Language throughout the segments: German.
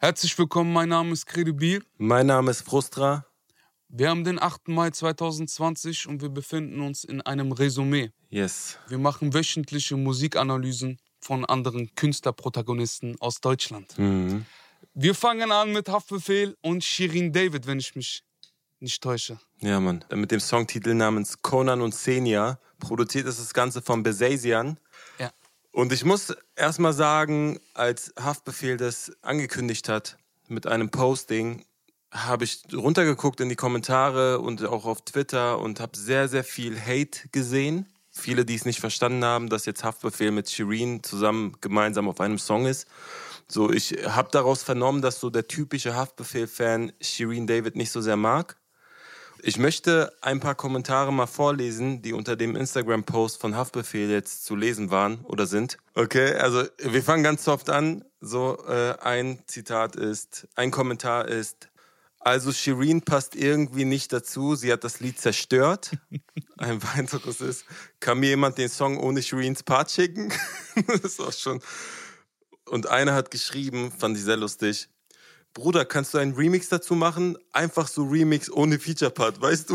Herzlich willkommen, mein Name ist Credibil. Mein Name ist Frustra. Wir haben den 8. Mai 2020 und wir befinden uns in einem Resümee. Yes. Wir machen wöchentliche Musikanalysen von anderen Künstlerprotagonisten aus Deutschland. Mhm. Wir fangen an mit Haftbefehl und Shirin David, wenn ich mich nicht täusche. Ja, Mann. Mit dem Songtitel namens Conan und Senia. Produziert ist das Ganze von Besasian. Und ich muss erstmal sagen, als Haftbefehl das angekündigt hat mit einem Posting, habe ich runtergeguckt in die Kommentare und auch auf Twitter und habe sehr, sehr viel Hate gesehen. Viele, die es nicht verstanden haben, dass jetzt Haftbefehl mit Shireen zusammen gemeinsam auf einem Song ist. So, ich habe daraus vernommen, dass so der typische Haftbefehl-Fan Shireen David nicht so sehr mag. Ich möchte ein paar Kommentare mal vorlesen, die unter dem Instagram-Post von Haftbefehl jetzt zu lesen waren oder sind. Okay, also wir fangen ganz soft an. So, äh, ein Zitat ist, ein Kommentar ist, also Shireen passt irgendwie nicht dazu, sie hat das Lied zerstört. Ein weiteres ist, kann mir jemand den Song ohne Shireens Part schicken? das ist auch schon. Und einer hat geschrieben, fand ich sehr lustig, Bruder, kannst du einen Remix dazu machen? Einfach so Remix ohne Feature-Part, weißt du?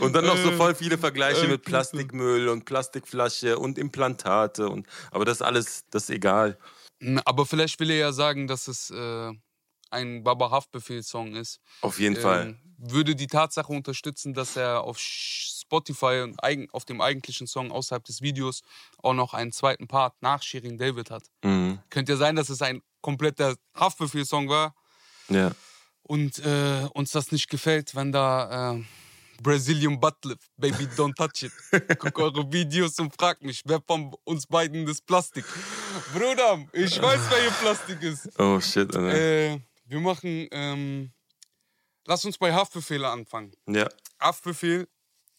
und dann noch so voll viele Vergleiche mit Plastikmüll und Plastikflasche und Implantate und aber das alles, das ist egal. Aber vielleicht will er ja sagen, dass es äh, ein Baba Haftbefehl-Song ist. Auf jeden Ähm, Fall. Würde die Tatsache unterstützen, dass er auf Spotify und eigen, auf dem eigentlichen Song außerhalb des Videos auch noch einen zweiten Part nach Shirin David hat. Mhm. Könnte ja sein, dass es ein kompletter Haftbefehl-Song war Ja. und äh, uns das nicht gefällt, wenn da äh, Brazilian Buttlift, Baby Don't Touch It. Guck eure Videos und frag mich, wer von uns beiden ist Plastik? Bruder, ich weiß, wer hier Plastik ist. Oh shit, Alter. Äh, wir machen, ähm, lass uns bei Haftbefehl anfangen. Ja. Haftbefehl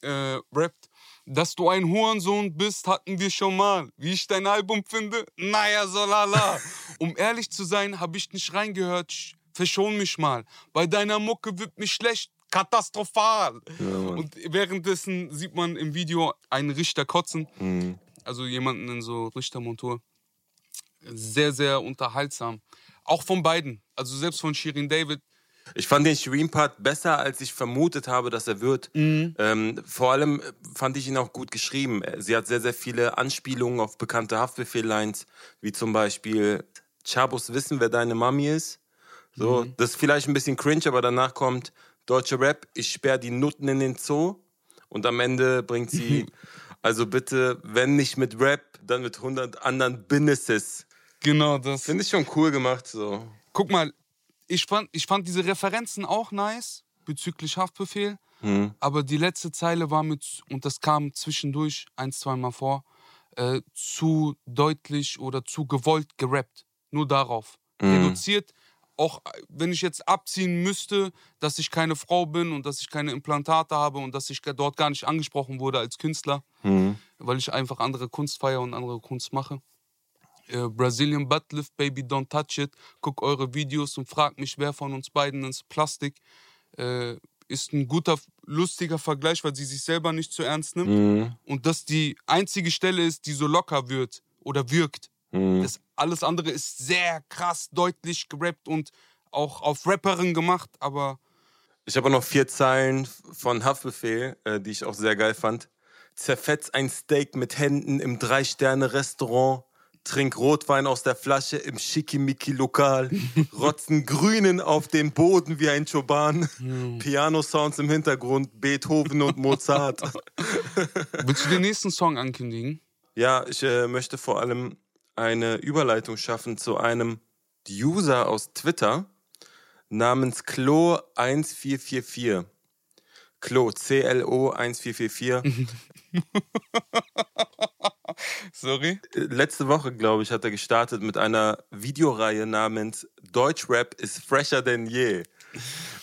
äh, rappt, dass du ein Hurensohn bist, hatten wir schon mal. Wie ich dein Album finde? Naja, so lala. um ehrlich zu sein, habe ich nicht reingehört. Sch- Verschon mich mal. Bei deiner Mucke wird mich schlecht. Katastrophal. Mann. Und währenddessen sieht man im Video einen Richter kotzen. Mhm. Also jemanden in so Richtermontur. Sehr, sehr unterhaltsam. Auch von beiden. Also selbst von Shirin David. Ich fand den Shireen-Part besser, als ich vermutet habe, dass er wird. Ähm, vor allem äh, fand ich ihn auch gut geschrieben. Äh, Sie hat sehr, sehr viele Anspielungen auf bekannte Haftbefehl-Lines, wie zum Beispiel Chabos wissen, wer deine Mami ist. So, das ist vielleicht ein bisschen cringe, aber danach kommt deutsche Rap, ich sperr die Nutten in den Zoo. Und am Ende bringt sie, also bitte, wenn nicht mit Rap, dann mit 100 anderen Businesses. Genau das. Finde ich schon cool gemacht, so. Guck mal, ich fand, ich fand diese Referenzen auch nice bezüglich Haftbefehl. Hm. Aber die letzte Zeile war mit, und das kam zwischendurch ein, zweimal vor, äh, zu deutlich oder zu gewollt gerappt. Nur darauf. Reduziert, auch wenn ich jetzt abziehen müsste, dass ich keine Frau bin und dass ich keine Implantate habe und dass ich dort gar nicht angesprochen wurde als Künstler, Mhm. weil ich einfach andere Kunst feiere und andere Kunst mache. Äh, Brazilian Buttlift, Baby Don't Touch It. Guck eure Videos und frag mich, wer von uns beiden ist Plastik. Äh, ist ein guter, lustiger Vergleich, weil sie sich selber nicht zu ernst nimmt. Mhm. Und dass die einzige Stelle ist, die so locker wird oder wirkt. Mhm. Das alles andere ist sehr krass, deutlich gerappt und auch auf Rapperin gemacht, aber Ich habe auch noch vier Zeilen von Haftbefehl, äh, die ich auch sehr geil fand. Zerfetz ein Steak mit Händen im Drei-Sterne-Restaurant. Trink Rotwein aus der Flasche im Schickimicki-Lokal. Rotzen Grünen auf dem Boden wie ein Choban. Piano-Sounds im Hintergrund, Beethoven und Mozart. willst du den nächsten Song ankündigen? Ja, ich äh, möchte vor allem eine Überleitung schaffen zu einem User aus Twitter namens Klo1444. Klo, C-L-O 1444. Sorry? Letzte Woche, glaube ich, hat er gestartet mit einer Videoreihe namens Deutschrap ist fresher denn je.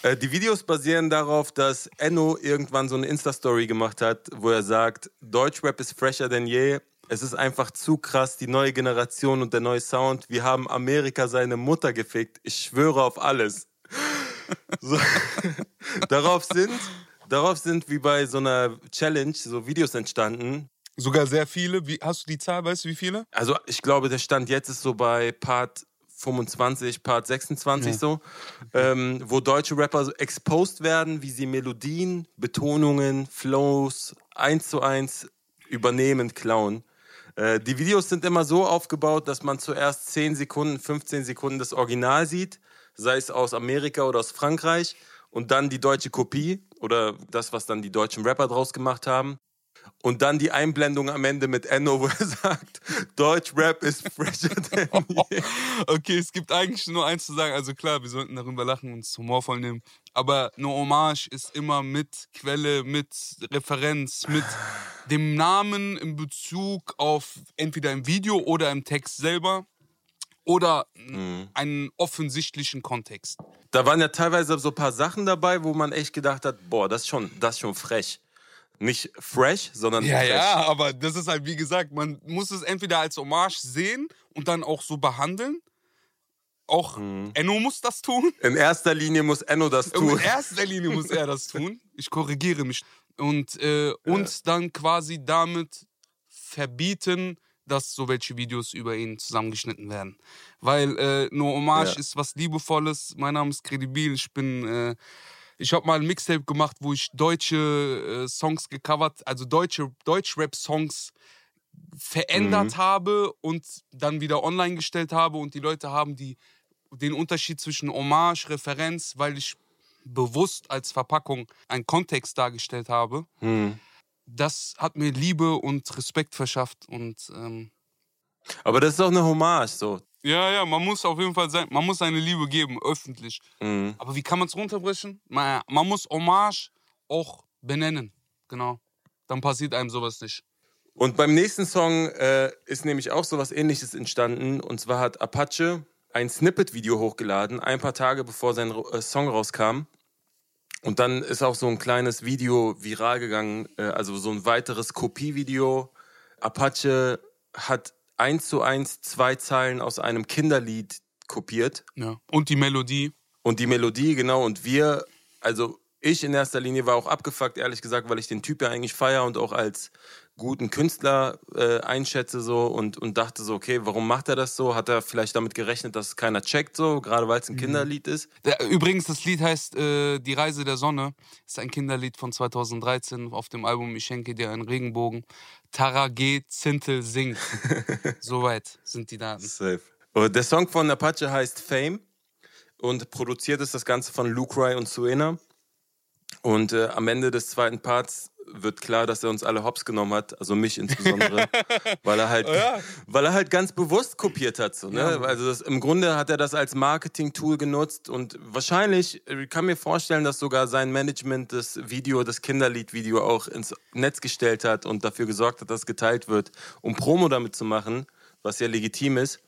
Äh, Die Videos basieren darauf, dass Enno irgendwann so eine Insta-Story gemacht hat, wo er sagt, Deutschrap ist fresher denn je. Es ist einfach zu krass, die neue Generation und der neue Sound. Wir haben Amerika seine Mutter gefickt. Ich schwöre auf alles. So. darauf sind, darauf sind wie bei so einer Challenge so Videos entstanden. Sogar sehr viele. Wie, hast du die Zahl, weißt du wie viele? Also ich glaube, der Stand jetzt ist so bei Part 25, Part 26 ja. so, ähm, wo deutsche Rapper exposed werden, wie sie Melodien, Betonungen, Flows eins zu eins übernehmen, klauen. Äh, die Videos sind immer so aufgebaut, dass man zuerst 10 Sekunden, 15 Sekunden das Original sieht, sei es aus Amerika oder aus Frankreich, und dann die deutsche Kopie oder das, was dann die deutschen Rapper draus gemacht haben. Und dann die Einblendung am Ende mit Enno, wo er sagt, Deutsch-Rap ist fresher than je. Okay, es gibt eigentlich nur eins zu sagen. Also klar, wir sollten darüber lachen und es humorvoll nehmen. Aber eine Hommage ist immer mit Quelle, mit Referenz, mit dem Namen in Bezug auf entweder im Video oder im Text selber oder mhm. einen offensichtlichen Kontext. Da waren ja teilweise so ein paar Sachen dabei, wo man echt gedacht hat, boah, das ist schon, das ist schon frech. Nicht fresh, sondern ja, fresh. Ja, aber das ist halt, wie gesagt, man muss es entweder als Hommage sehen und dann auch so behandeln. Auch mhm. Enno muss das tun. In erster Linie muss Enno das tun. In erster Linie muss er das tun. Ich korrigiere mich. Und äh, uns ja. dann quasi damit verbieten, dass so welche Videos über ihn zusammengeschnitten werden. Weil äh, nur Hommage ja. ist was Liebevolles. Mein Name ist Credibil. Ich bin äh, ich habe mal ein Mixtape gemacht, wo ich deutsche äh, Songs gecovert, also deutsche Deutsch-Rap-Songs verändert mhm. habe und dann wieder online gestellt habe und die Leute haben die, den Unterschied zwischen Hommage, Referenz, weil ich bewusst als Verpackung einen Kontext dargestellt habe. Mhm. Das hat mir Liebe und Respekt verschafft und ähm, aber das ist auch eine Hommage so. Ja, ja, man muss auf jeden Fall sein, man muss seine Liebe geben, öffentlich. Mhm. Aber wie kann man es runterbrechen? Man, man muss Hommage auch benennen. Genau. Dann passiert einem sowas nicht. Und beim nächsten Song äh, ist nämlich auch sowas ähnliches entstanden. Und zwar hat Apache ein Snippet-Video hochgeladen, ein paar Tage bevor sein äh, Song rauskam. Und dann ist auch so ein kleines Video viral gegangen, äh, also so ein weiteres Kopievideo. Apache hat eins zu eins zwei Zeilen aus einem Kinderlied kopiert. Ja. Und die Melodie. Und die Melodie, genau. Und wir, also ich in erster Linie war auch abgefuckt, ehrlich gesagt, weil ich den Typ ja eigentlich feier und auch als guten Künstler äh, einschätze so und, und dachte so, okay, warum macht er das so? Hat er vielleicht damit gerechnet, dass keiner checkt so, gerade weil es ein mhm. Kinderlied ist? Übrigens, das Lied heißt äh, Die Reise der Sonne. Ist ein Kinderlied von 2013 auf dem Album Ich schenke dir einen Regenbogen. Tara G. Zintel singt. Soweit sind die Daten. Safe. Und der Song von Apache heißt Fame und produziert ist das Ganze von Lucry und Suena. Und äh, am Ende des zweiten Parts wird klar, dass er uns alle hops genommen hat, also mich insbesondere, weil er halt, oh ja. weil er halt ganz bewusst kopiert hat. So, ne? Ja. Also das, im Grunde hat er das als Marketing-Tool genutzt und wahrscheinlich, ich kann mir vorstellen, dass sogar sein Management das Video, das Kinderlied-Video auch ins Netz gestellt hat und dafür gesorgt hat, dass es geteilt wird, um Promo damit zu machen, was ja legitim ist.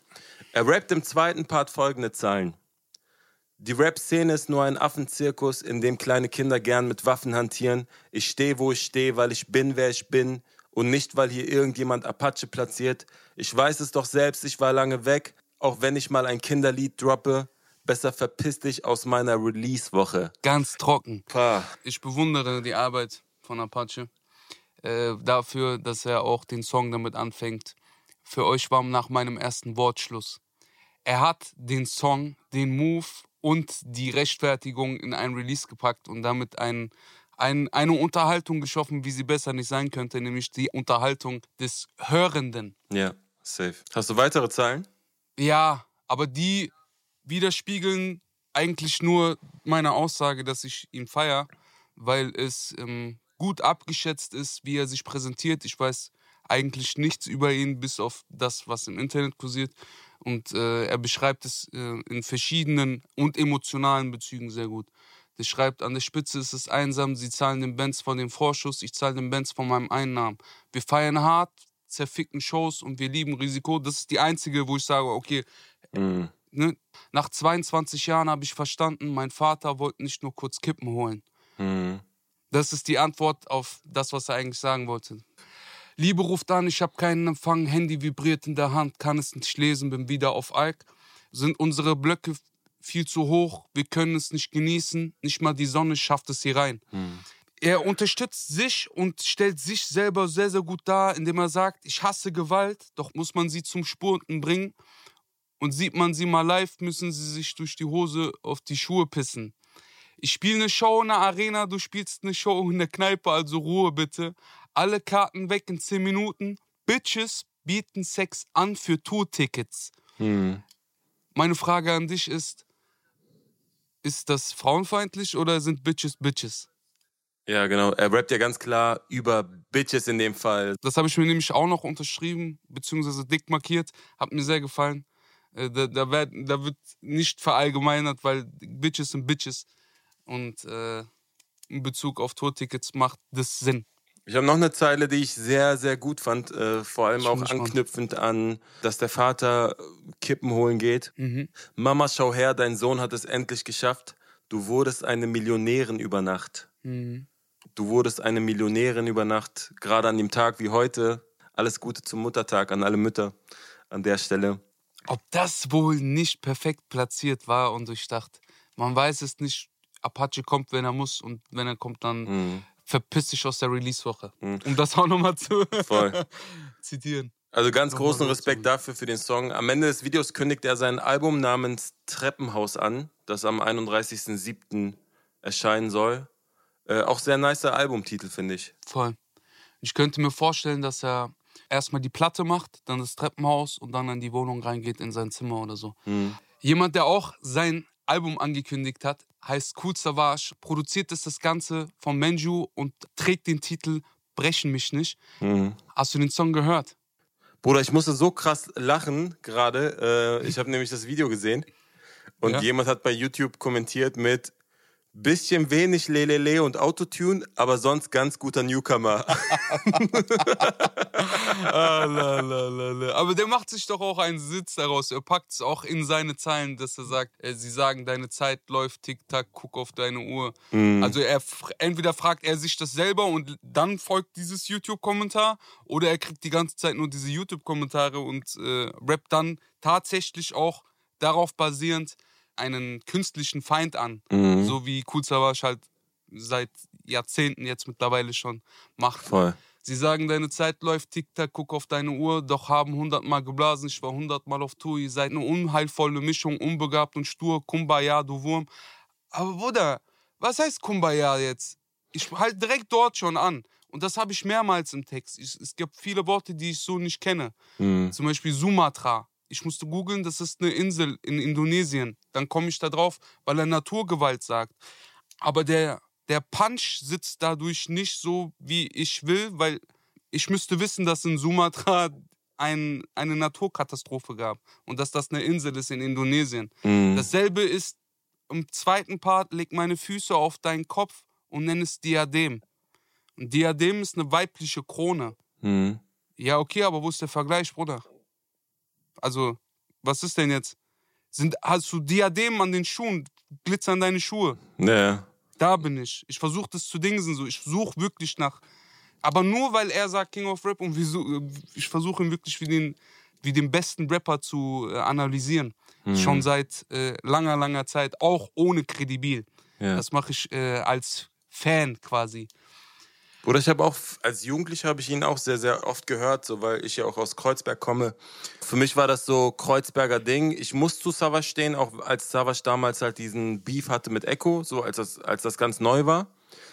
Er rappt im zweiten Part folgende Zahlen. Die Rap-Szene ist nur ein Affenzirkus, in dem kleine Kinder gern mit Waffen hantieren. Ich stehe, wo ich stehe, weil ich bin, wer ich bin und nicht, weil hier irgendjemand Apache platziert. Ich weiß es doch selbst, ich war lange weg, auch wenn ich mal ein Kinderlied droppe. Besser verpiss dich aus meiner Release-Woche. Ganz trocken. Pah. Ich bewundere die Arbeit von Apache äh, dafür, dass er auch den Song damit anfängt. Für euch war nach meinem ersten Wortschluss. Er hat den Song, den Move und die Rechtfertigung in ein Release gepackt und damit ein, ein, eine Unterhaltung geschaffen, wie sie besser nicht sein könnte, nämlich die Unterhaltung des Hörenden. Ja, safe. Hast du weitere Zahlen? Ja, aber die widerspiegeln eigentlich nur meine Aussage, dass ich ihn feiere, weil es ähm, gut abgeschätzt ist, wie er sich präsentiert. Ich weiß eigentlich nichts über ihn, bis auf das, was im Internet kursiert. Und äh, er beschreibt es äh, in verschiedenen und emotionalen Bezügen sehr gut. Er schreibt, an der Spitze ist es einsam, sie zahlen den Benz von dem Vorschuss, ich zahle den Benz von meinem Einnahmen. Wir feiern hart, zerficken Shows und wir lieben Risiko. Das ist die einzige, wo ich sage, okay, mhm. ne? nach 22 Jahren habe ich verstanden, mein Vater wollte nicht nur kurz Kippen holen. Mhm. Das ist die Antwort auf das, was er eigentlich sagen wollte. Liebe ruft an, ich habe keinen Empfang, Handy vibriert in der Hand, kann es nicht lesen, bin wieder auf Alk. Sind unsere Blöcke viel zu hoch, wir können es nicht genießen, nicht mal die Sonne schafft es hier rein. Hm. er unterstützt sich und stellt sich selber sehr, sehr gut dar, indem er sagt, ich hasse Gewalt, doch muss man sie zum Spurten bringen. Und sieht man sie mal live, müssen sie sich durch die Hose auf die Schuhe pissen. Ich spiele eine Show in der Arena, du spielst eine Show in der Kneipe, also Ruhe bitte. Alle Karten weg in 10 Minuten. Bitches bieten Sex an für Tourtickets. Hm. Meine Frage an dich ist, ist das frauenfeindlich oder sind Bitches Bitches? Ja, genau. Er rappt ja ganz klar über Bitches in dem Fall. Das habe ich mir nämlich auch noch unterschrieben, beziehungsweise dick markiert. Hat mir sehr gefallen. Äh, Da, da, werd, da wird nicht verallgemeinert, weil Bitches sind Bitches. Und äh, in Bezug auf Tourtickets macht das Sinn. Ich habe noch eine Zeile, die ich sehr, sehr gut fand. Äh, vor allem Ich auch gespannt. anknüpfend an, dass der Vater äh, Kippen holen geht. Mhm. Mama, schau her, dein Sohn hat es endlich geschafft. Du wurdest eine Millionärin über Nacht. Mhm. Du wurdest eine Millionärin über Nacht, gerade an dem Tag wie heute. Alles Gute zum Muttertag an alle Mütter an der Stelle. Ob das wohl nicht perfekt platziert war und durchdacht. Man weiß es nicht. Apache kommt, wenn er muss und wenn er kommt, dann Mhm. Verpiss dich aus der Release-Woche. Mhm. Um das auch nochmal zu zitieren. Also ganz Nochmal großen. Respekt dafür für den Song. Am Ende des Videos kündigt er sein Album namens Treppenhaus an, das am 31.07. erscheinen soll. Äh, auch sehr nicer Albumtitel, finde ich. Voll. Ich könnte mir vorstellen, dass er erstmal die Platte macht, dann das Treppenhaus und dann in die Wohnung reingeht, in sein Zimmer oder so. Mhm. Jemand, der auch sein Album angekündigt hat, heißt Cool Savage, produziert ist das Ganze von Menju und trägt den Titel Brechen mich nicht. Mhm. Hast du den Song gehört? Bruder, ich musste so krass lachen gerade. Äh, ich habe nämlich das Video gesehen und Ja? jemand hat bei YouTube kommentiert mit bisschen wenig Lelele und Autotune, aber sonst ganz guter Newcomer. Ah, la, la, la. Aber der macht sich doch auch einen Sitz daraus. Er packt es auch in seine Zeilen, dass er sagt, äh, sie sagen, deine Zeit läuft, tick-tack, guck auf deine Uhr. Mhm. Also er entweder fragt er sich das selber und dann folgt dieses YouTube-Kommentar oder er kriegt die ganze Zeit nur diese YouTube-Kommentare und äh, rappt dann tatsächlich auch darauf basierend einen künstlichen Feind an. Mhm. So wie Savas halt seit Jahrzehnten jetzt mittlerweile schon macht. Voll. Sie sagen, deine Zeit läuft, tick-tack, guck auf deine Uhr, doch haben hundertmal geblasen, ich war hundertmal auf Tour, ihr seid eine unheilvolle Mischung, unbegabt und stur, Kumbaya, du Wurm. Aber Bruder, was heißt Kumbaya jetzt? Ich halte direkt dort schon an. Und das habe ich mehrmals im Text. Ich, es gibt viele Worte, die ich so nicht kenne. Mhm. Zum Beispiel Sumatra. Ich musste googeln, das ist eine Insel in Indonesien. Dann komme ich da drauf, weil er Naturgewalt sagt. Aber der, der Punch sitzt dadurch nicht so, wie ich will, weil ich müsste wissen, dass in Sumatra ein, eine Naturkatastrophe gab und dass das eine Insel ist in Indonesien. Mhm. Dasselbe ist im zweiten Part, leg meine Füße auf deinen Kopf und nenn es Diadem. Und Diadem ist eine weibliche Krone. Mhm. Ja, okay, aber wo ist der Vergleich, Bruder? Also, was ist denn jetzt? Sind, hast du Diadem an den Schuhen? Glitzern deine Schuhe? Ja. Da bin ich. Ich versuche das zu dingsen so. Ich suche wirklich nach. Aber nur weil er sagt King of Rap und su- ich versuche ihn wirklich wie den, wie den besten Rapper zu äh, analysieren. Mhm. Schon seit äh, langer, langer Zeit, auch ohne Kredibil. ja. Das mache ich äh, als Fan quasi. Bruder, ich habe auch, als Jugendlicher habe ich ihn auch sehr, sehr oft gehört, so, weil ich ja auch aus Kreuzberg komme. Für mich war das so Kreuzberger Ding. Ich muss zu Savas stehen, auch als Savas damals halt diesen Beef hatte mit Echo, so als das, als das ganz neu war.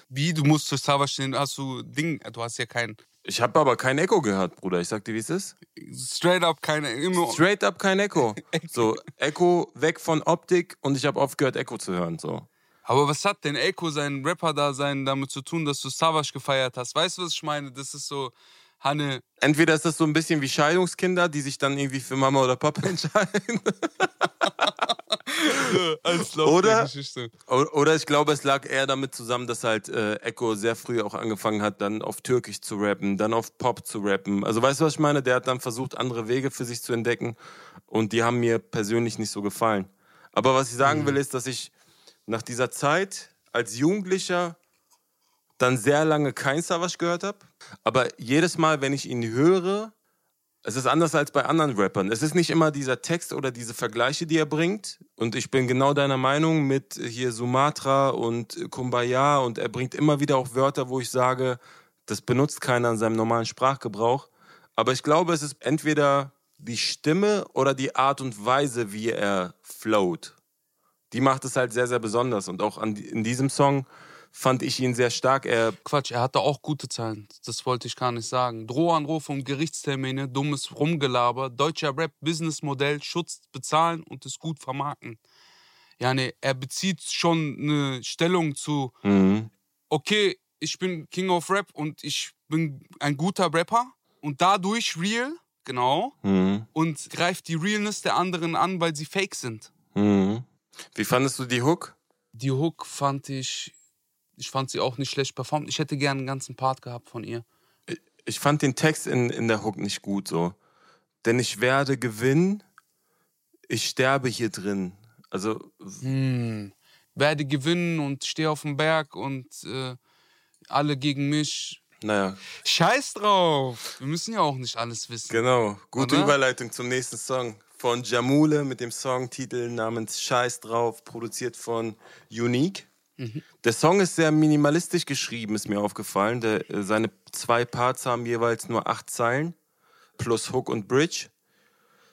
Wie, du musst zu Savas stehen, hast du Ding, du hast ja kein, Ich habe aber kein Echo gehört, Bruder. Ich sag dir, wie es ist. straight up keine, immer, Straight up kein Echo. So, Echo weg von Optik und ich habe aufgehört, Echo zu hören, so. Aber was hat denn Echo, sein Rapper-Dasein, damit zu tun, dass du Savage gefeiert hast? Weißt du, was ich meine? Das ist so, Hanne, Entweder ist das so ein bisschen wie Scheidungskinder, die sich dann irgendwie für Mama oder Papa entscheiden. Oder- Oder ich glaube, es lag eher damit zusammen, dass halt äh, Echo sehr früh auch angefangen hat, dann auf Türkisch zu rappen, dann auf Pop zu rappen. Also weißt du, was ich meine? Der hat dann versucht, andere Wege für sich zu entdecken und die haben mir persönlich nicht so gefallen. Aber was ich sagen will, ist, dass ich nach dieser Zeit als Jugendlicher dann sehr lange kein Savage gehört habe. Aber jedes Mal, wenn ich ihn höre, Es ist anders als bei anderen Rappern. Es ist nicht immer dieser Text oder diese Vergleiche, die er bringt. Und ich bin genau deiner Meinung mit hier Sumatra und Kumbaya. Und er bringt immer wieder auch Wörter, wo ich sage, das benutzt keiner in seinem normalen Sprachgebrauch. Aber ich glaube, es ist entweder die Stimme oder die Art und Weise, wie er float. Die macht es halt sehr, sehr besonders. Und auch an, in diesem Song fand ich ihn sehr stark. Er Quatsch, er hatte auch gute Zahlen. Das wollte ich gar nicht sagen. Drohanrufe und Gerichtstermine, dummes Rumgelaber, deutscher Rap, Businessmodell, Schutz bezahlen und es gut vermarkten. Ja, ne, er bezieht schon eine Stellung zu, mhm. okay, ich bin King of Rap und ich bin ein guter Rapper und dadurch real, genau, Mhm. und greift die Realness der anderen an, weil sie fake sind. Mhm. Wie fandest du die Hook? Die Hook fand ich, ich fand sie auch nicht schlecht performt. Ich hätte gern einen ganzen Part gehabt von ihr. Ich fand den Text in, in der Hook nicht gut so. Denn ich werde gewinnen, ich sterbe hier drin. Also, Hm. Werde gewinnen und stehe auf dem Berg und äh, alle gegen mich. naja, Scheiß drauf. Wir müssen ja auch nicht alles wissen. genau. Gute Oder? Überleitung zum nächsten Song. Von Jamule mit dem Songtitel namens Scheiß drauf, produziert von Unique. Der Song ist sehr minimalistisch geschrieben, ist mir aufgefallen. Der, äh, seine zwei Parts haben jeweils nur acht Zeilen, plus Hook und Bridge.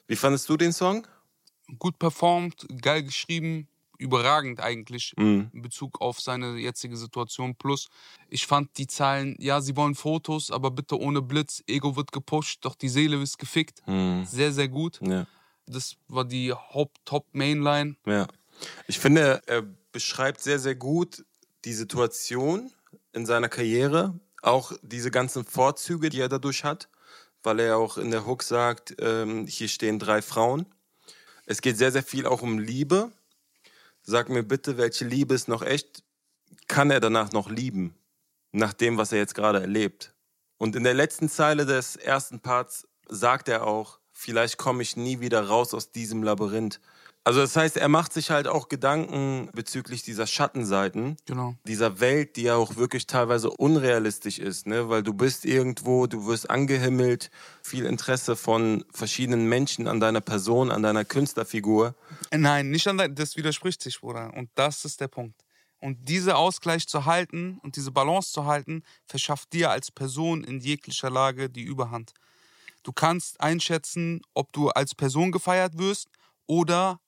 Wie fandest du den Song? Gut performt, geil geschrieben, überragend eigentlich Mhm. in Bezug auf seine jetzige Situation. Plus, ich fand die Zahlen, ja, sie wollen Fotos, aber bitte ohne Blitz. Ego wird gepusht, doch die Seele ist gefickt. Mhm. Sehr, sehr gut. Ja. Das war die Haupt-Top-Mainline. Ja. Ich finde, er beschreibt sehr, sehr gut die Situation in seiner Karriere, auch diese ganzen Vorzüge, die er dadurch hat, weil er auch in der Hook sagt, ähm, hier stehen drei Frauen. Es geht sehr, sehr viel auch um Liebe. Sag mir bitte, welche Liebe ist noch echt? Kann er danach noch lieben? Nach dem, was er jetzt gerade erlebt. Und in der letzten Zeile des ersten Parts sagt er auch, vielleicht komme ich nie wieder raus aus diesem Labyrinth. Also das heißt, er macht sich halt auch Gedanken bezüglich dieser Schattenseiten, Genau. dieser Welt, die ja auch wirklich teilweise unrealistisch ist, ne? Weil du bist irgendwo, du wirst angehimmelt, viel Interesse von verschiedenen Menschen an deiner Person, an deiner Künstlerfigur. Äh, Nein, nicht an dein, das widerspricht sich, Bruder. Und das ist der Punkt. Und diese Ausgleich zu halten und diese Balance zu halten, verschafft dir als Person in jeglicher Lage die Überhand. Du kannst einschätzen, ob du als Person gefeiert wirst oder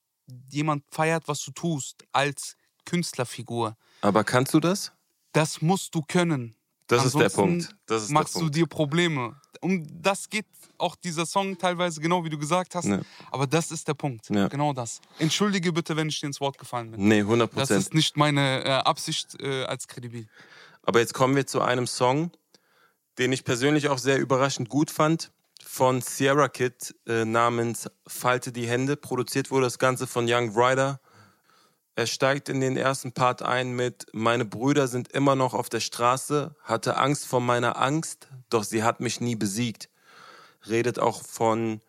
jemand feiert, was du tust, als Künstlerfigur. Aber kannst du das? Das musst du können. Das ist der Ansonsten Punkt. Das ist machst der du Punkt. dir Probleme. Um das geht auch dieser Song teilweise, genau wie du gesagt hast. Ja. Aber das ist der Punkt. Ja. Genau das. Entschuldige bitte, wenn ich dir ins Wort gefallen bin. Nee, 100 Das Prozent. ist nicht meine äh, Absicht äh, als kredibil. Aber jetzt kommen wir zu einem Song, den ich persönlich auch sehr überraschend gut fand, von Sierra Kid äh, namens Falte die Hände. Produziert wurde das Ganze von Young Ryder. Er steigt in den ersten Part ein mit Meine Brüder sind immer noch auf der Straße, hatte Angst vor meiner Angst, doch sie hat mich nie besiegt. Redet auch von,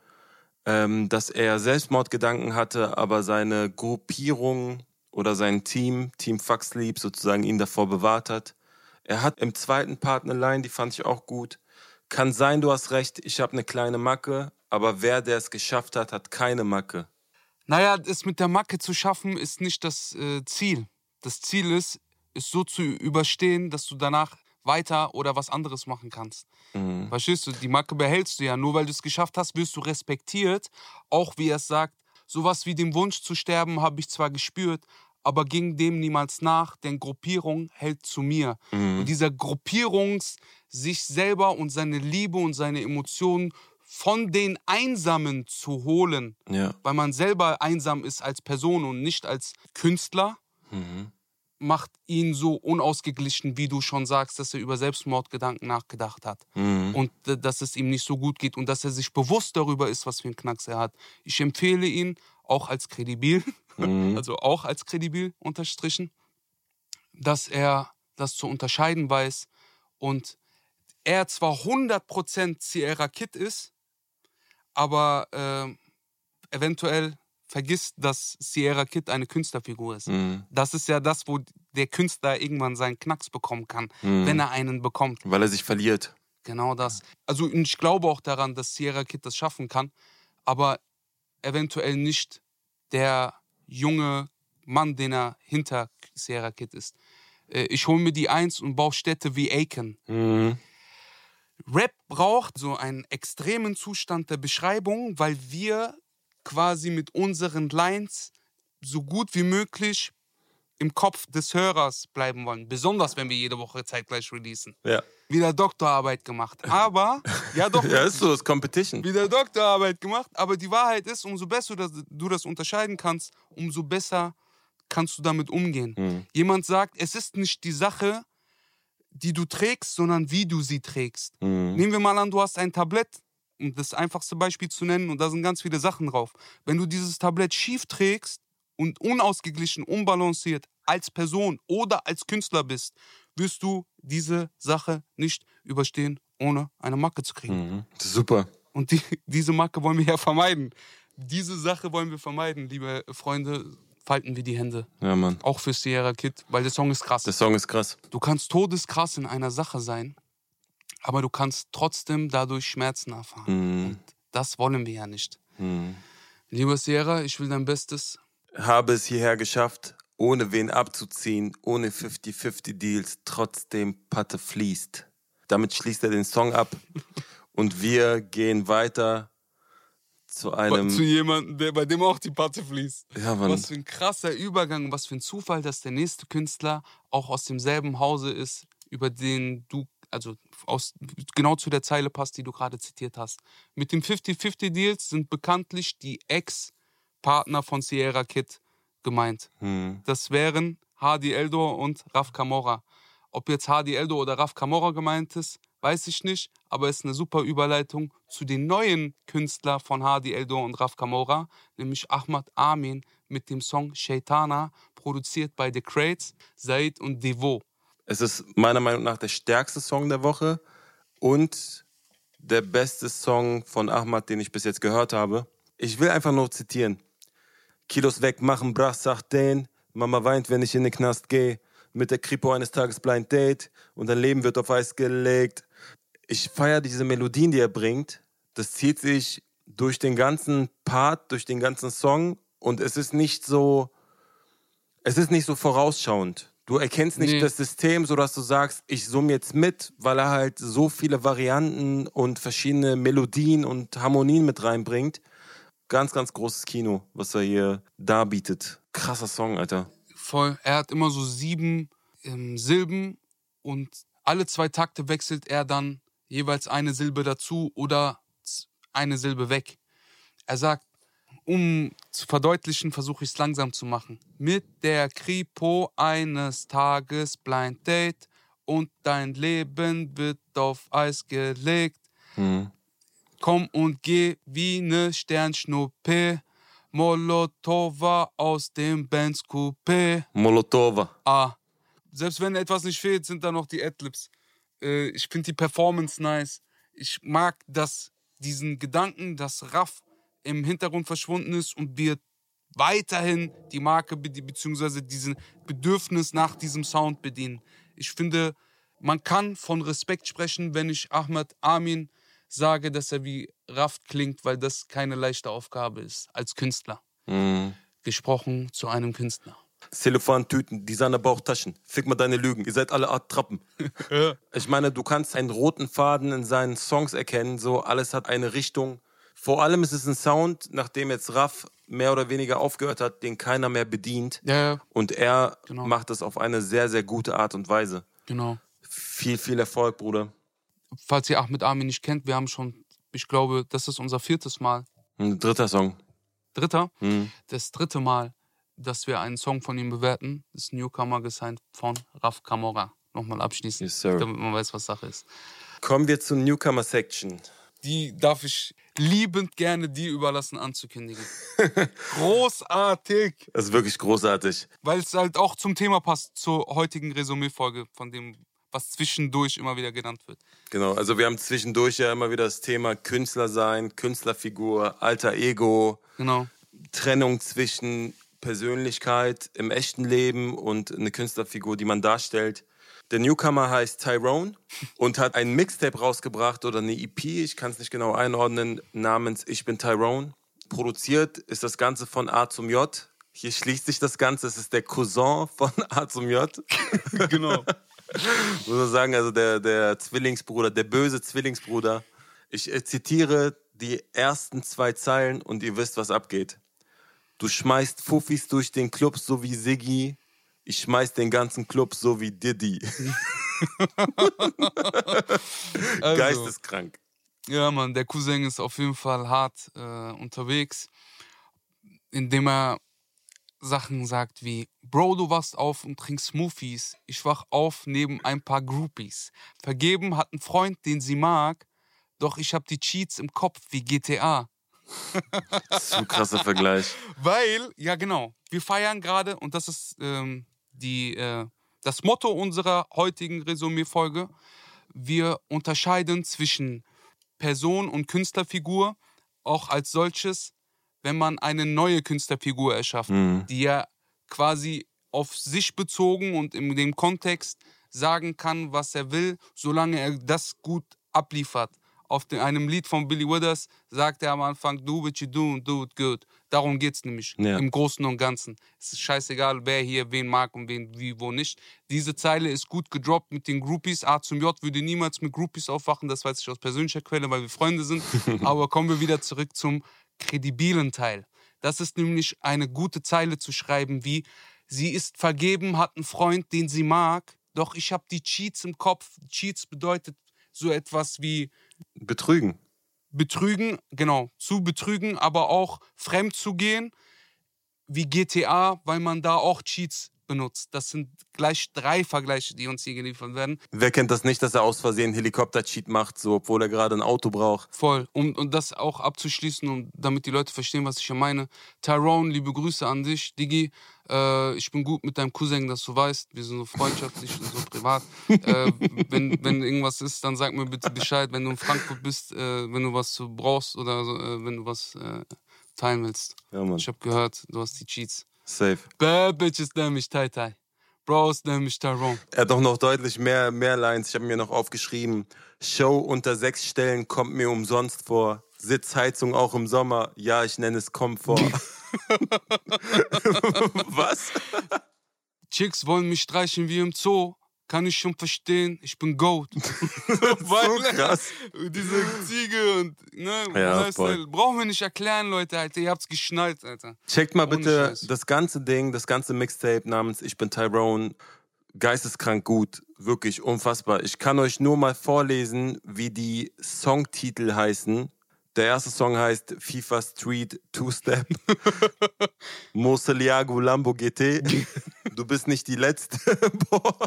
ähm, dass er Selbstmordgedanken hatte, aber seine Gruppierung oder sein Team, Team Fuck Sleep, sozusagen ihn davor bewahrt hat. Er hat im zweiten Part eine Line, die fand ich auch gut. Kann sein, du hast recht, ich habe eine kleine Macke, aber wer, der es geschafft hat, hat keine Macke. Naja, es mit der Macke zu schaffen, ist nicht das äh, Ziel. Das Ziel ist, es so zu überstehen, dass du danach weiter oder was anderes machen kannst. Mhm. Verstehst du? Die Macke behältst du ja. Nur weil du es geschafft hast, wirst du respektiert. Auch wie er es sagt, sowas wie den Wunsch zu sterben habe ich zwar gespürt, aber ging dem niemals nach, denn Gruppierung hält zu mir. Mhm. Und dieser Gruppierungs, sich selber und seine Liebe und seine Emotionen von den Einsamen zu holen, Ja. weil man selber einsam ist als Person und nicht als Künstler, Mhm. macht ihn so unausgeglichen, wie du schon sagst, dass er über Selbstmordgedanken nachgedacht hat Mhm. und äh, dass es ihm nicht so gut geht und dass er sich bewusst darüber ist, was für einen Knacks er hat. Ich empfehle ihn auch als kredibil, Mhm. also auch als kredibil unterstrichen, dass er das zu unterscheiden weiß und er zwar 100% Sierra Kid ist, aber äh, eventuell vergisst, dass Sierra Kid eine Künstlerfigur ist. Mhm. Das ist ja das, wo der Künstler irgendwann seinen Knacks bekommen kann, Mhm. wenn er einen bekommt. Weil er sich verliert. genau das. Also ich glaube auch daran, dass Sierra Kid das schaffen kann, aber eventuell nicht der junge Mann, den er hinter Sierra Kid ist. Äh, ich hole mir die Eins und baue Städte wie Aiken. Mhm. Rap braucht so einen extremen Zustand der Beschreibung, weil wir quasi mit unseren Lines so gut wie möglich im Kopf des Hörers bleiben wollen. Besonders, wenn wir jede Woche zeitgleich releasen. Ja. Wieder Doktorarbeit gemacht. Aber, ja doch, Ja, ist so, ist Competition. wieder Doktorarbeit gemacht. Aber die Wahrheit ist, umso besser dass du das unterscheiden kannst, umso besser kannst du damit umgehen. Mhm. Jemand sagt, es ist nicht die Sache, die du trägst, sondern wie du sie trägst. Mhm. Nehmen wir mal an, du hast ein Tablett, um das einfachste Beispiel zu nennen, und da sind ganz viele Sachen drauf. Wenn du dieses Tablett schief trägst und unausgeglichen, unbalanciert als Person oder als Künstler bist, wirst du diese Sache nicht überstehen, ohne eine Macke zu kriegen. Mhm. Super. Und die, diese Macke wollen wir ja vermeiden. Diese Sache wollen wir vermeiden, liebe Freunde. Falten wir die Hände. Ja, Mann. Auch für Sierra Kid, weil der Song ist krass. Der Song ist krass. Du kannst todeskrass in einer Sache sein, aber du kannst trotzdem dadurch Schmerzen erfahren. Mhm. Und das wollen wir ja nicht. Mhm. Lieber Sierra, ich will dein Bestes. Habe es hierher geschafft, ohne wen abzuziehen, ohne 50-50 Deals, trotzdem Patte fließt. Damit schließt er den Song ab und wir gehen weiter zu einem. Zu jemandem, der, bei dem auch die Patte fließt. Ja, Mann. Was für ein krasser Übergang, was für ein Zufall, dass der nächste Künstler auch aus demselben Hause ist, über den du, also aus, genau zu der Zeile passt, die du gerade zitiert hast. Mit dem 50-50 Deals sind bekanntlich die Ex-Partner von Sierra Kid gemeint. Hm. Das wären Hadi Eldor und Raf Kamora. Ob jetzt Hadi Eldor oder Raf Kamora gemeint ist, weiß ich nicht, aber es ist eine super Überleitung zu den neuen Künstler von Hadi Eldor und Raf Kamora, nämlich Ahmad Amin mit dem Song Shaitana, produziert bei The Crates, Said und Devo. Es ist meiner Meinung nach der stärkste Song der Woche und der beste Song von Ahmad, den ich bis jetzt gehört habe. Ich will einfach nur zitieren. Kilos wegmachen, brach, sagt den. Mama weint, wenn ich in den Knast gehe. Mit der Kripo eines Tages Blind Date und dein Leben wird auf Eis gelegt. Ich feiere diese Melodien, die er bringt. Das zieht sich durch den ganzen Part, durch den ganzen Song und es ist nicht so, es ist nicht so vorausschauend. Du erkennst nicht Nee. das System, sodass du sagst, ich summe jetzt mit, weil er halt so viele Varianten und verschiedene Melodien und Harmonien mit reinbringt. Ganz, ganz großes Kino, was er hier darbietet. Krasser Song, Alter. Voll. Er hat immer so sieben ähm, Silben und alle zwei Takte wechselt er dann jeweils eine Silbe dazu oder eine Silbe weg. Er sagt, um zu verdeutlichen, versuche ich es langsam zu machen. Mit der Kripo eines Tages Blind Date und dein Leben wird auf Eis gelegt. Hm. Komm und geh wie ne Sternschnuppe. Molotova aus dem Benz Coupé. Molotova. Ah. Selbst wenn etwas nicht fehlt, sind da noch die Adlibs. Äh, ich finde die Performance nice. Ich mag das, diesen Gedanken, dass Raff im Hintergrund verschwunden ist und wir weiterhin die Marke beziehungsweise diesen Bedürfnis nach diesem Sound bedienen. Ich finde, man kann von Respekt sprechen, wenn ich Ahmed Amin sage, dass er wie Raff klingt, weil das keine leichte Aufgabe ist als Künstler. Hm. Gesprochen zu einem Künstler. Cellophantüten, Designer-Bauchtaschen. Fick mal deine Lügen. Ihr seid alle Art Trappen. Ich meine, du kannst einen roten Faden in seinen Songs erkennen. So, alles hat eine Richtung. Vor allem ist es ein Sound, nachdem jetzt Raff mehr oder weniger aufgehört hat, den keiner mehr bedient. Ja, ja, Und er Genau. macht das auf eine sehr, sehr gute Art und Weise. genau. Viel, viel Erfolg, Bruder. Falls ihr Ahmed Amin nicht kennt, wir haben schon, ich glaube, das ist unser viertes Mal, Ein dritter Song. dritter, Hm. das dritte Mal, dass wir einen Song von ihm bewerten. Das ist Newcomer gesigned von Raf Kamora. Nochmal abschließend, Yes, damit man weiß, was Sache ist. Kommen wir zur Newcomer-Section. Die darf ich liebend gerne dir überlassen anzukündigen. Großartig! Das ist wirklich großartig. Weil es halt auch zum Thema passt, zur heutigen Resümee-Folge, von dem, was zwischendurch immer wieder genannt wird. Genau, also wir haben zwischendurch ja immer wieder das Thema Künstler sein, Künstlerfigur, alter Ego, Genau. Trennung zwischen Persönlichkeit im echten Leben und eine Künstlerfigur, die man darstellt. Der Newcomer heißt Tyrone und hat ein Mixtape rausgebracht oder eine EP, ich kann es nicht genau einordnen, namens Ich bin Tyrone. Produziert ist das Ganze von A zum J. Hier schließt sich das Ganze, es ist der Cousin von A zum J. genau. Muss man sagen, also der, der Zwillingsbruder, der böse Zwillingsbruder. Ich äh, zitiere die ersten zwei Zeilen und ihr wisst, was abgeht. Du schmeißt Fuffis durch den Club so wie Siggi. Ich schmeiß den ganzen Club so wie Diddy. Also, Geisteskrank. Ja, Mann, der Cousin ist auf jeden Fall hart äh, unterwegs, indem er Sachen sagt wie, Bro, du wachst auf und trinkst Smoothies. Ich wach auf neben ein paar Groupies. Vergeben hat ein Freund, den sie mag, doch ich hab die Cheats im Kopf wie GTA. Zu krasser Vergleich. Weil, ja genau, wir feiern gerade, und das ist ähm, die, äh, das Motto unserer heutigen Resümee-Folge, wir unterscheiden zwischen Person und Künstlerfigur auch als solches, wenn man eine neue Künstlerfigur erschafft, Mhm. die ja quasi auf sich bezogen und in dem Kontext sagen kann, was er will, solange er das gut abliefert. Auf de, einem Lied von Billy Withers sagt er am Anfang, do what you do and do it good. Darum geht's nämlich Ja. im Großen und Ganzen. Es ist scheißegal, wer hier wen mag und wen wie wo nicht. Diese Zeile ist gut gedroppt mit den Groupies. A zum J würde niemals mit Groupies aufwachen, das weiß ich aus persönlicher Quelle, weil wir Freunde sind. Aber kommen wir wieder zurück zum kredibilen Teil. Das ist nämlich eine gute Zeile zu schreiben wie Sie ist vergeben, hat einen Freund, den sie mag, doch ich habe die Cheats im Kopf. Cheats bedeutet so etwas wie Betrügen. betrügen, genau, zu betrügen, aber auch fremd zu gehen, wie GTA, weil man da auch Cheats benutzt. Das sind gleich drei Vergleiche, die uns hier geliefert werden. Wer kennt das nicht, dass er aus Versehen Helikopter-Cheat macht, so, obwohl er gerade ein Auto braucht? Voll. Um, und das auch abzuschließen und damit die Leute verstehen, was ich hier meine. Tyrone, liebe Grüße an dich. Diggi, äh, ich bin gut mit deinem Cousin, dass du weißt. Wir sind so freundschaftlich und so privat. äh, wenn, wenn irgendwas ist, dann sag mir bitte Bescheid. Wenn du in Frankfurt bist, äh, wenn du was zu brauchst oder äh, wenn du was äh, teilen willst. Ja, Mann. Ich habe gehört, du hast die Cheats. Safe. Bad Bitches nennen mich Tai Tai. Bros nennen mich Tyrone. Er hat doch noch deutlich mehr, mehr Lines. Ich habe mir noch aufgeschrieben. Show unter sechs Stellen kommt mir umsonst vor. Sitzheizung auch im Sommer. Ja, ich nenne es Komfort. Was? Chicks wollen mich streichen wie im Zoo. Kann ich schon verstehen, ich bin Goat. so krass. Diese Ziege und, ne, Ja, brauchen wir nicht erklären, Leute, Alter. Ihr habt's geschnallt, Alter. Checkt mal Ohne bitte Scheiß. das ganze Ding, das ganze Mixtape namens Ich bin Tyrone. Geisteskrank gut. Wirklich unfassbar. Ich kann euch nur mal vorlesen, wie die Songtitel heißen. Der erste Song heißt FIFA Street Two Step. Moseliago Lambo GT. Du bist nicht die Letzte. Boah.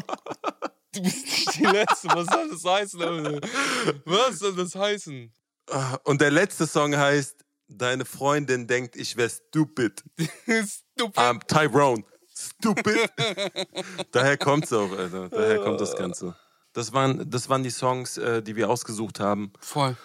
Du bist nicht die Letzte, was soll das heißen? Was soll das heißen? Und der letzte Song heißt Deine Freundin denkt, ich wär stupid. Stupid. I'm Tyrone. Stupid. Daher kommt's auch, Alter. Daher kommt das Ganze. Das waren, das waren die Songs, äh, die wir ausgesucht haben. Voll.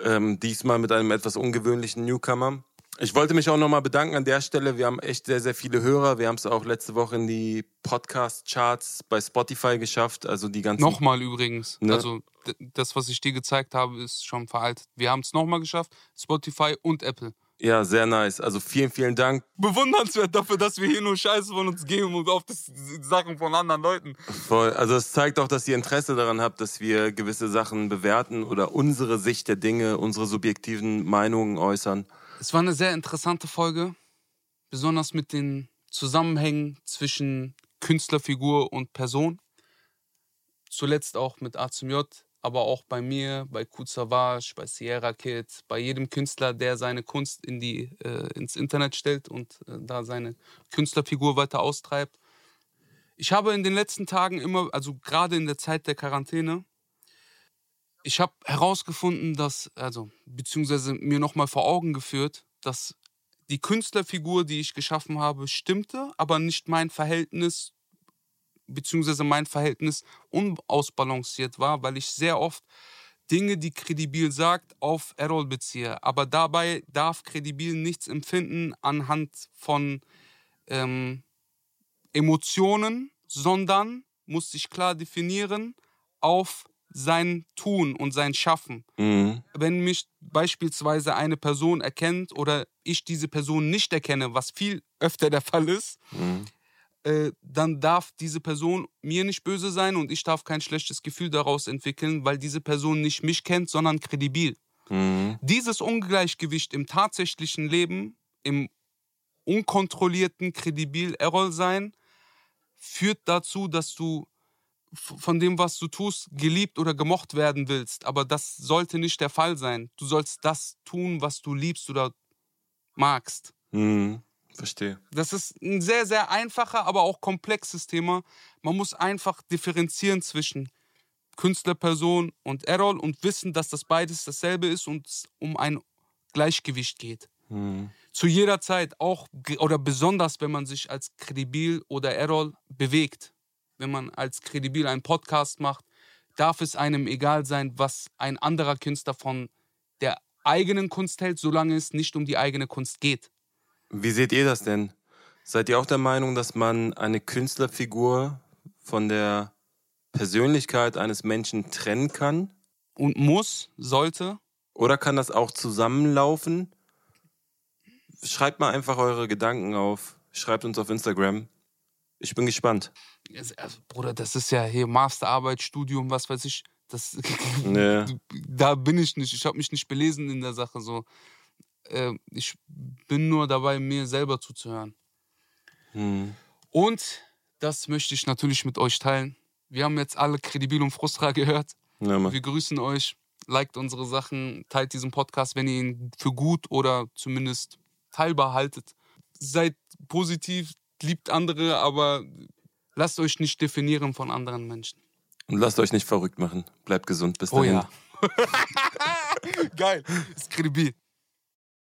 Ähm, diesmal mit einem etwas ungewöhnlichen Newcomer. Ich wollte mich auch nochmal bedanken an der Stelle. Wir haben echt sehr, sehr viele Hörer. Wir haben es auch letzte Woche in die Podcast-Charts bei Spotify geschafft. Also die ganzen. Nochmal übrigens. Ne? Also, das, was ich dir gezeigt habe, ist schon veraltet. Wir haben es nochmal geschafft. Spotify und Apple. Ja, sehr nice. Also vielen, vielen Dank. Bewundernswert dafür, dass wir hier nur Scheiße von uns geben und auf das Sachen von anderen Leuten. Voll. Also es zeigt auch, dass ihr Interesse daran habt, dass wir gewisse Sachen bewerten oder unsere Sicht der Dinge, unsere subjektiven Meinungen äußern. Es war eine sehr interessante Folge, besonders mit den Zusammenhängen zwischen Künstlerfigur und Person. Zuletzt auch mit A zum J, aber auch bei mir, bei Kud Savage, bei Sierra Kid, bei jedem Künstler, der seine Kunst in die, äh, ins Internet stellt und äh, da seine Künstlerfigur weiter austreibt. Ich habe in den letzten Tagen immer, also gerade in der Zeit der Quarantäne, ich habe herausgefunden, dass, also, beziehungsweise mir nochmal vor Augen geführt, dass die Künstlerfigur, die ich geschaffen habe, stimmte, aber nicht mein Verhältnis, beziehungsweise mein Verhältnis unausbalanciert war, weil ich sehr oft Dinge, die kredibil sagt, auf Errol beziehe. Aber dabei darf kredibil nichts empfinden anhand von ähm, Emotionen, sondern muss sich klar definieren auf sein Tun und sein Schaffen. Mhm. Wenn mich beispielsweise eine Person erkennt oder ich diese Person nicht erkenne, was viel öfter der Fall ist, Mhm. äh, dann darf diese Person mir nicht böse sein und ich darf kein schlechtes Gefühl daraus entwickeln, weil diese Person nicht mich kennt, sondern kredibil. Mhm. Dieses Ungleichgewicht im tatsächlichen Leben, im unkontrollierten, kredibil Errol sein, führt dazu, dass du von dem, was du tust, geliebt oder gemocht werden willst. Aber das sollte nicht der Fall sein. Du sollst das tun, was du liebst oder magst. Mhm. Verstehe. Das ist ein sehr, sehr einfacher, aber auch komplexes Thema. Man muss einfach differenzieren zwischen Künstlerperson und Errol und wissen, dass das beides dasselbe ist und es um ein Gleichgewicht geht. Mhm. Zu jeder Zeit, auch oder besonders, wenn man sich als Kredibil oder Errol bewegt. Wenn man als Kredibil einen Podcast macht, darf es einem egal sein, was ein anderer Künstler von der eigenen Kunst hält, solange es nicht um die eigene Kunst geht. Wie seht ihr das denn? Seid ihr auch der Meinung, dass man eine Künstlerfigur von der Persönlichkeit eines Menschen trennen kann? Und muss, sollte, Oder kann das auch zusammenlaufen? Schreibt mal einfach eure Gedanken auf. Schreibt uns auf Instagram. Ich bin gespannt. Also, Bruder, das ist ja hier Masterarbeit, Studium, was weiß ich. Das, Nee. Da bin ich nicht. Ich habe mich nicht belesen in der Sache. So. Äh, ich bin nur dabei, mir selber zuzuhören. Hm. Und das möchte ich natürlich mit euch teilen. Wir haben jetzt alle Kredibil und Frustra gehört. Ja. Wir grüßen euch. Liked unsere Sachen, teilt diesen Podcast, wenn ihr ihn für gut oder zumindest teilbar haltet. Seid positiv, liebt andere, aber lasst euch nicht definieren von anderen Menschen. Und lasst euch nicht verrückt machen. Bleibt gesund. Bis Oh dahin. ja. Geil. Kredibil.